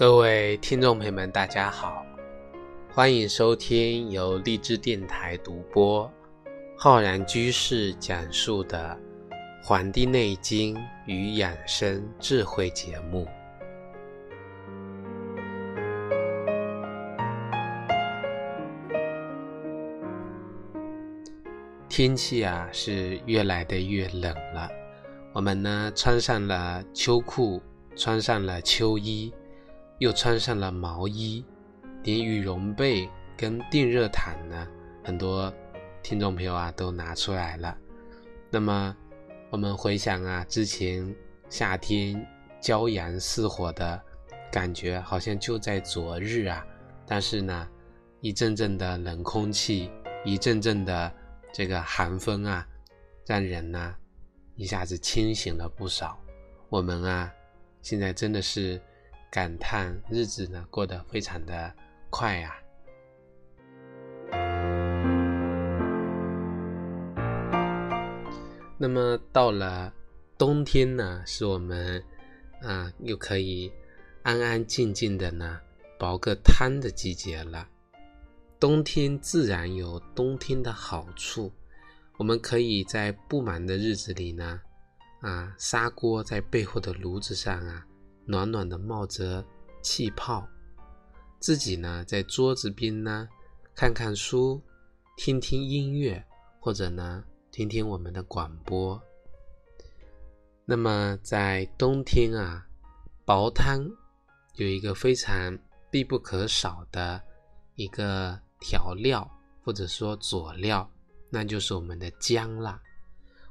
各位听众朋友们，大家好，欢迎收听由荔枝电台独播、浩然居士讲述的《黄帝内经与养生智慧》节目。天气啊，是越来的越冷了。我们呢，穿上了秋裤，穿上了秋衣，又穿上了毛衣，连羽绒被跟电热毯呢，很多听众朋友啊都拿出来了。那么，我们回想啊，之前夏天骄阳似火的感觉，好像就在昨日啊。但是呢，一阵阵的冷空气，一阵阵的这个寒风啊，让人呢。一下子清醒了不少，我们啊，现在真的是感叹日子呢过得非常的快呀。那么到了冬天呢，是我们啊又可以安安静静的呢煲个汤的季节了。冬天自然有冬天的好处。我们可以在不忙的日子里呢，啊，砂锅在背后的炉子上啊，暖暖的冒着气泡，自己呢在桌子边呢，看看书，听听音乐，或者呢听听我们的广播。那么在冬天啊，煲汤有一个非常必不可少的一个调料，或者说佐料。那就是我们的姜了。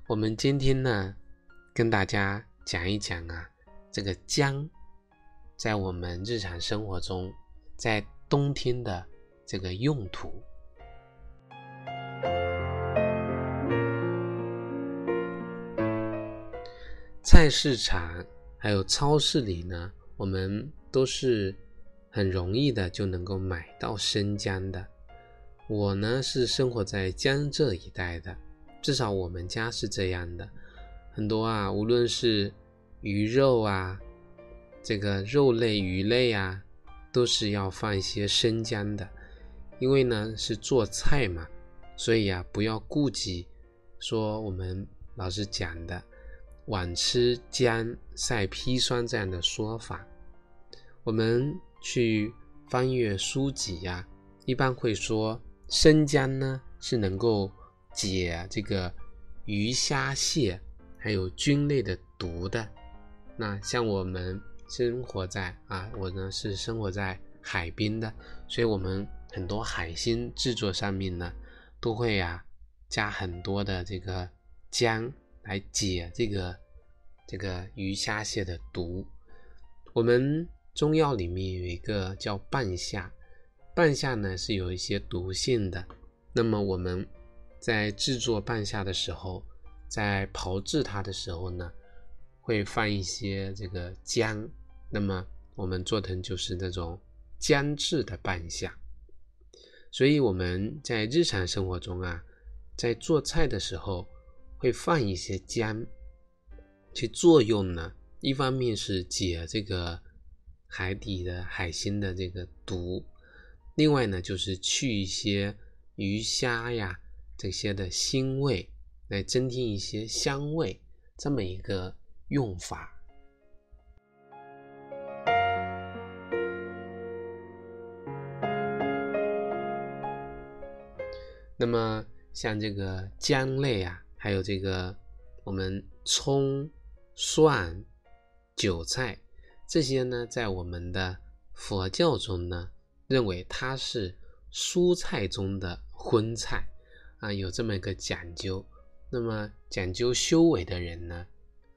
我们今天呢，跟大家讲一讲啊，这个姜在我们日常生活中，在冬天的这个用途。菜市场还有超市里呢，我们都是很容易的就能够买到生姜的。我呢是生活在江浙一带的，至少我们家是这样的。很多啊，无论是鱼肉啊，这个肉类、鱼类啊，都是要放一些生姜的，因为呢是做菜嘛，所以啊不要顾及说我们老师讲的“晚吃姜晒砒霜”这样的说法。我们去翻阅书籍呀，一般会说。生姜呢是能够解这个鱼虾蟹还有菌类的毒的。那像我们生活在啊，我呢是生活在海边的，所以我们很多海鲜制作上面呢都会呀加很多的这个姜来解这个这个鱼虾蟹的毒。我们中药里面有一个叫半夏。半夏呢是有一些毒性的，那么我们在制作半夏的时候，在炮制它的时候呢，会放一些这个姜，那么我们做成就是那种姜制的半夏。所以我们在日常生活中啊，在做菜的时候会放一些姜，其作用呢，一方面是解这个海底的海鲜的这个毒。另外呢，就是去一些鱼虾呀这些的腥味，来增添一些香味，这么一个用法。那么像这个姜类啊，还有这个我们葱、蒜、韭菜这些呢，在我们的佛教中呢。认为它是蔬菜中的荤菜啊，有这么一个讲究。那么讲究修为的人呢，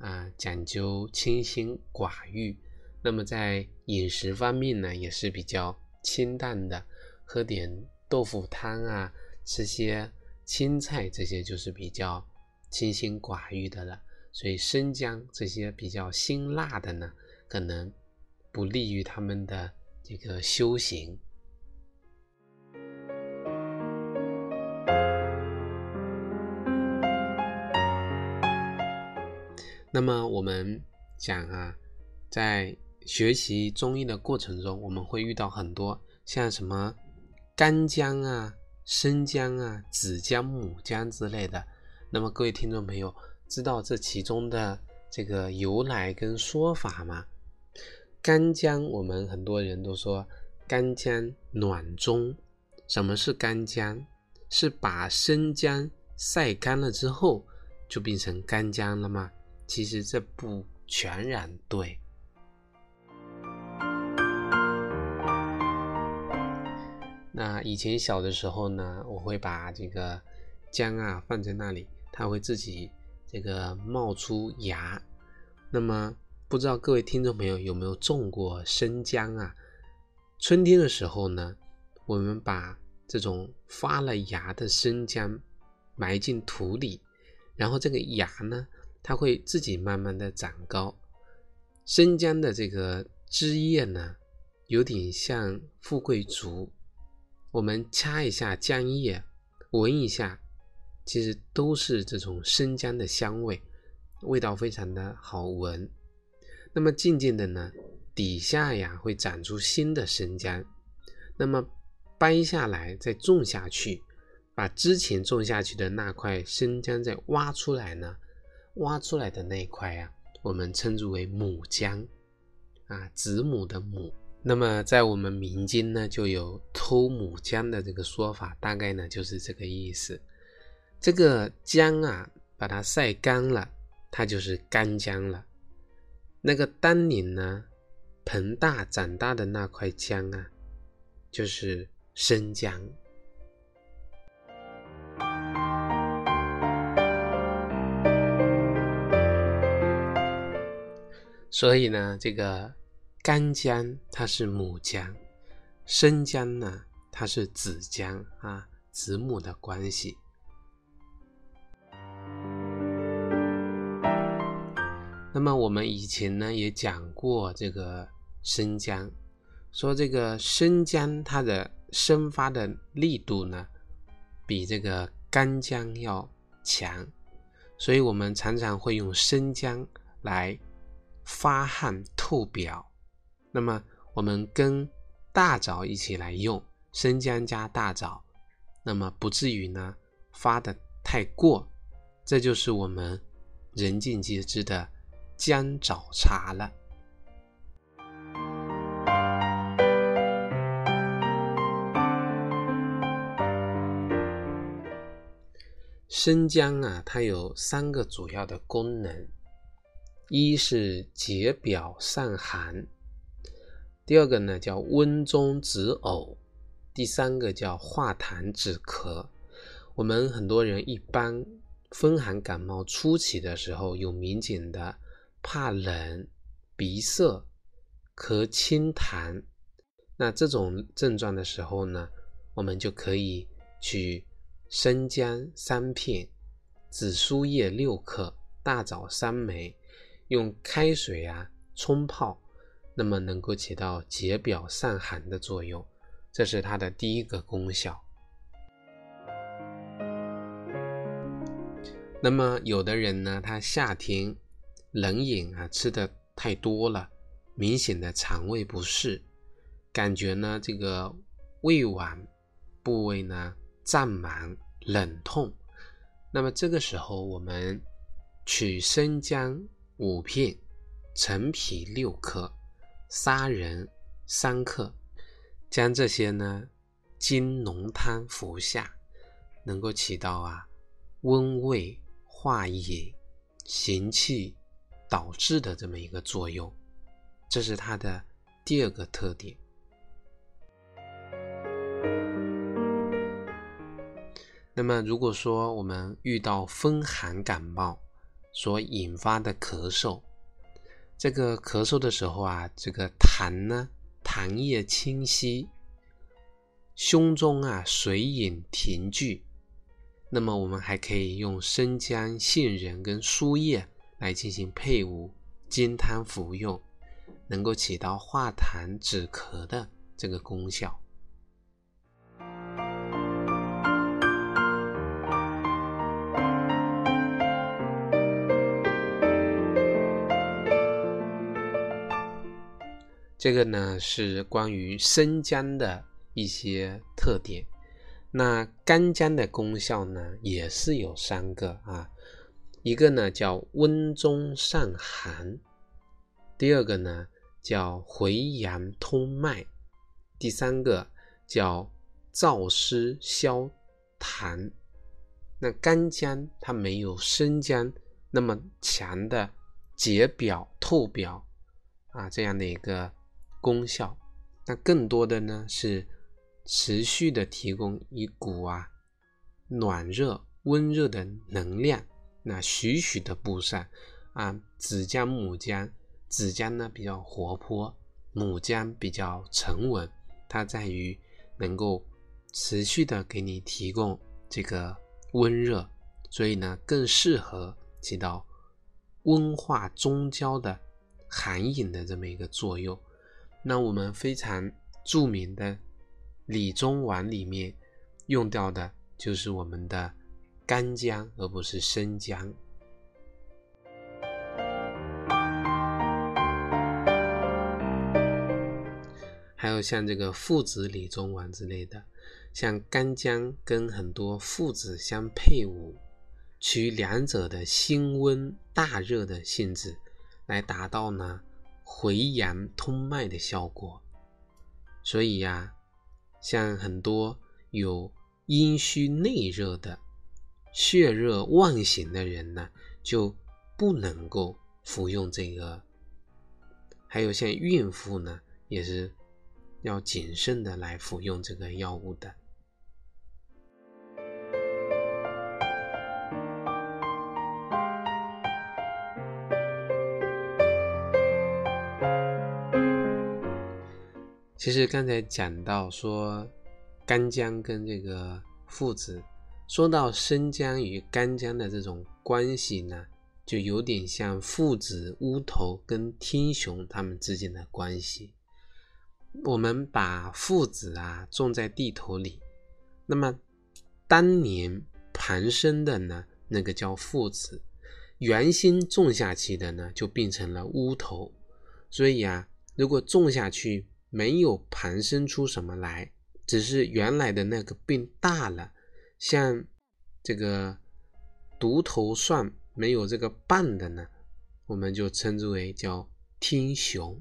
啊，讲究清心寡欲。那么在饮食方面呢，也是比较清淡的，喝点豆腐汤啊，吃些青菜，这些就是比较清心寡欲的了。所以生姜这些比较辛辣的呢，可能不利于他们的。这个修行。那么我们讲啊，在学习中医的过程中，我们会遇到很多像什么干姜啊、生姜啊、子姜、母姜之类的。那么各位听众朋友，知道这其中的这个由来跟说法吗？干姜，我们很多人都说干姜暖中。什么是干姜？是把生姜晒干了之后就变成干姜了吗？其实这不全然对。那以前小的时候呢，我会把这个姜啊放在那里，它会自己这个冒出芽。那么不知道各位听众朋友有没有种过生姜啊？春天的时候呢，我们把这种发了芽的生姜埋进土里，然后这个芽呢，它会自己慢慢的长高。生姜的这个枝叶呢，有点像富贵竹。我们掐一下姜叶，闻一下，其实都是这种生姜的香味，味道非常的好闻。那么渐渐的呢，底下呀会长出新的生姜，那么掰下来再种下去，把之前种下去的那块生姜再挖出来呢，挖出来的那块啊，我们称之为母姜，啊，子母的母。那么，在我们民间呢，就有偷母姜的这个说法，大概呢就是这个意思。这个姜啊，把它晒干了，它就是干姜了。那个当年呢，膨大长大的那块姜啊，就是生姜。所以呢，这个。干姜它是母姜，生姜呢它是子姜啊，子母的关系。那么我们以前呢也讲过这个生姜，说这个生姜它的生发的力度呢比这个干姜要强，所以我们常常会用生姜来发汗透表。那么我们跟大枣一起来用生姜加大枣，那么不至于呢发的太过，这就是我们人尽皆知的姜枣茶了。生姜啊，它有三个主要的功能，一是解表散寒。第二个呢叫温中止呕，第三个叫化痰止咳。我们很多人一般风寒感冒初期的时候，有明显的怕冷、鼻塞、咳清痰，那这种症状的时候呢，我们就可以取生姜三片、紫苏叶六克、大枣三枚，用开水啊冲泡。那么能够起到解表散寒的作用，这是它的第一个功效。那么有的人呢，他夏天冷饮啊吃的太多了，明显的肠胃不适，感觉呢这个胃脘部位呢胀满冷痛，那么这个时候我们取生姜五片，陈皮六克。砂仁三克，将这些呢经浓汤服下，能够起到啊温胃化饮、行气导滞的这么一个作用，这是它的第二个特点。那么，如果说我们遇到风寒感冒所引发的咳嗽，这个咳嗽的时候啊，这个痰呢，痰液清晰，胸中啊水饮停聚，那么我们还可以用生姜、杏仁跟苏叶来进行配伍煎汤服用，能够起到化痰止咳的这个功效。这个呢是关于生姜的一些特点。那干姜的功效呢也是有三个啊，一个呢叫温中散寒，第二个呢叫回阳通脉，第三个叫燥湿消痰。那干姜它没有生姜那么强的解表透表啊这样的一个。功效，那更多的呢是持续的提供一股啊暖热、温热的能量，那徐徐的布散啊。子姜、母姜，子姜呢比较活泼，母姜比较沉稳，它在于能够持续的给你提供这个温热，所以呢更适合起到温化中焦的寒饮的这么一个作用。那我们非常著名的理中丸里面用到的就是我们的干姜，而不是生姜。还有像这个附子理中丸之类的，像干姜跟很多附子相配伍，取两者的辛温大热的性质，来达到呢。回阳通脉的效果，所以呀，像很多有阴虚内热的、血热妄行的人呢，就不能够服用这个。还有像孕妇呢，也是要谨慎的来服用这个药物的。其实刚才讲到说干姜跟这个附子，说到生姜与干姜的这种关系呢，就有点像附子、乌头跟天雄他们之间的关系。我们把附子啊种在地头里，那么当年盘生的呢，那个叫附子，原心种下去的呢，就变成了乌头。所以啊，如果种下去，没有盘生出什么来，只是原来的那个变大了，像这个独头蒜没有这个瓣的呢，我们就称之为叫天雄。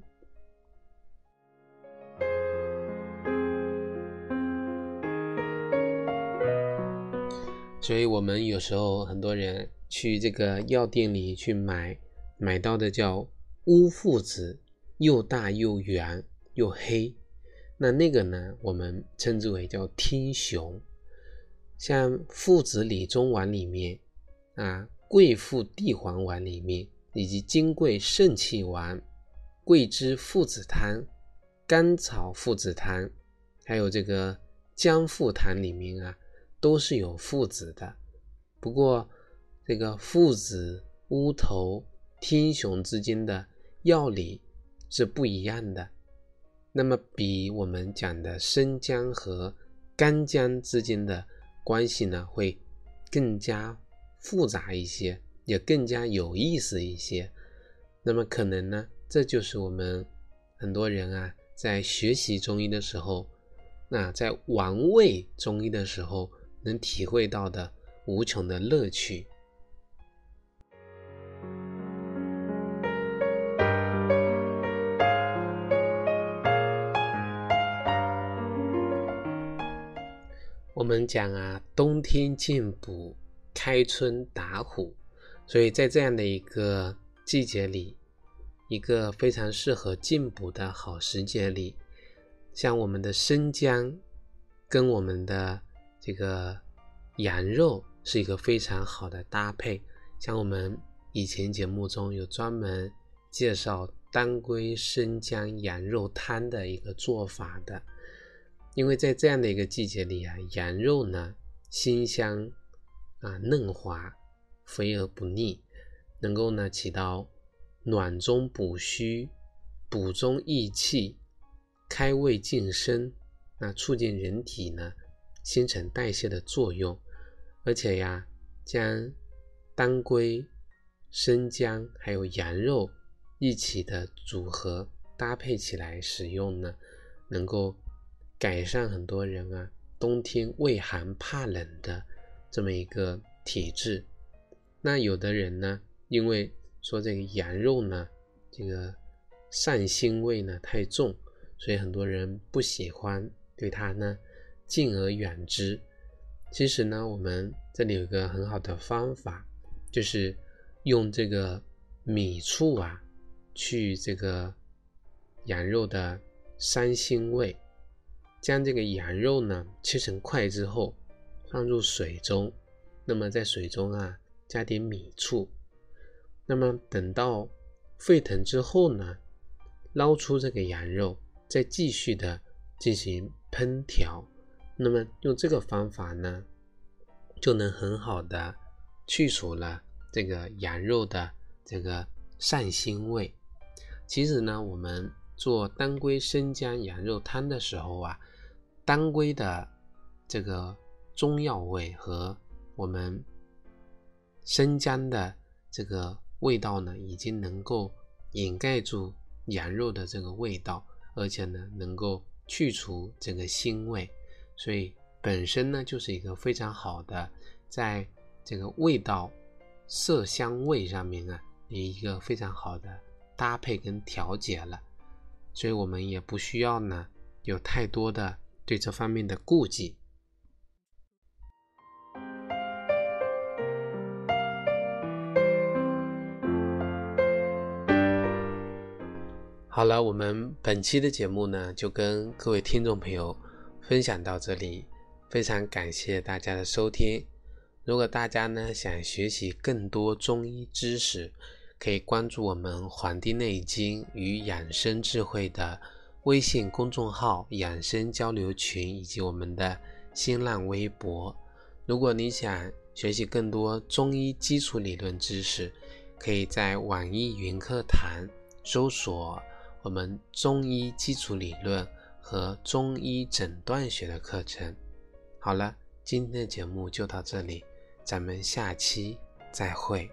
所以，我们有时候很多人去这个药店里去买，买到的叫乌附子，又大又圆。又黑，那那个呢？我们称之为叫天雄。像附子理中丸里面啊，桂附地黄丸里面，以及金匮肾气丸、桂枝附子汤、甘草附子汤，还有这个姜附汤里面啊，都是有附子的。不过这个附子、乌头、天雄之间的药理是不一样的。那么，比我们讲的生姜和干姜之间的关系呢，会更加复杂一些，也更加有意思一些。那么，可能呢，这就是我们很多人啊，在学习中医的时候，那在玩味中医的时候，能体会到的无穷的乐趣。我们讲啊，冬天进补，开春打虎，所以在这样的一个季节里，一个非常适合进补的好时节里，像我们的生姜跟我们的这个羊肉是一个非常好的搭配。像我们以前节目中有专门介绍当归生姜羊肉汤的一个做法的。因为在这样的一个季节里啊，羊肉呢鲜香啊嫩滑，肥而不腻，能够呢起到暖中补虚、补中益气、开胃健身，那促进人体呢新陈代谢的作用。而且呀，将当归、生姜还有羊肉一起的组合，搭配起来使用呢，能够改善很多人啊冬天畏寒怕冷的这么一个体质。那有的人呢，因为说这个羊肉呢，这个膻腥味呢太重，所以很多人不喜欢，对它呢敬而远之。其实呢，我们这里有个很好的方法，就是用这个米醋啊。去这个羊肉的膻腥味，将这个羊肉呢切成块之后，放入水中，那么在水中啊加点米醋，那么等到沸腾之后呢，捞出这个羊肉，再继续的进行烹调，那么用这个方法呢，就能很好的去除了这个羊肉的这个膻腥味。其实呢，我们做当归生姜羊肉汤的时候啊，当归的这个中药味和我们生姜的这个味道呢，已经能够掩盖住羊肉的这个味道，而且呢，能够去除这个腥味，所以本身呢，就是一个非常好的，在这个味道、色香味上面啊，一个非常好的。搭配跟调节了，所以我们也不需要呢有太多的对这方面的顾忌。好了，我们本期的节目呢就跟各位听众朋友分享到这里，非常感谢大家的收听。如果大家呢想学习更多中医知识，可以关注我们《黄帝内经与养生智慧》的微信公众号、养生交流群以及我们的新浪微博。如果你想学习更多中医基础理论知识，可以在网易云课堂搜索我们中医基础理论和中医诊断学的课程。好了，今天的节目就到这里，咱们下期再会。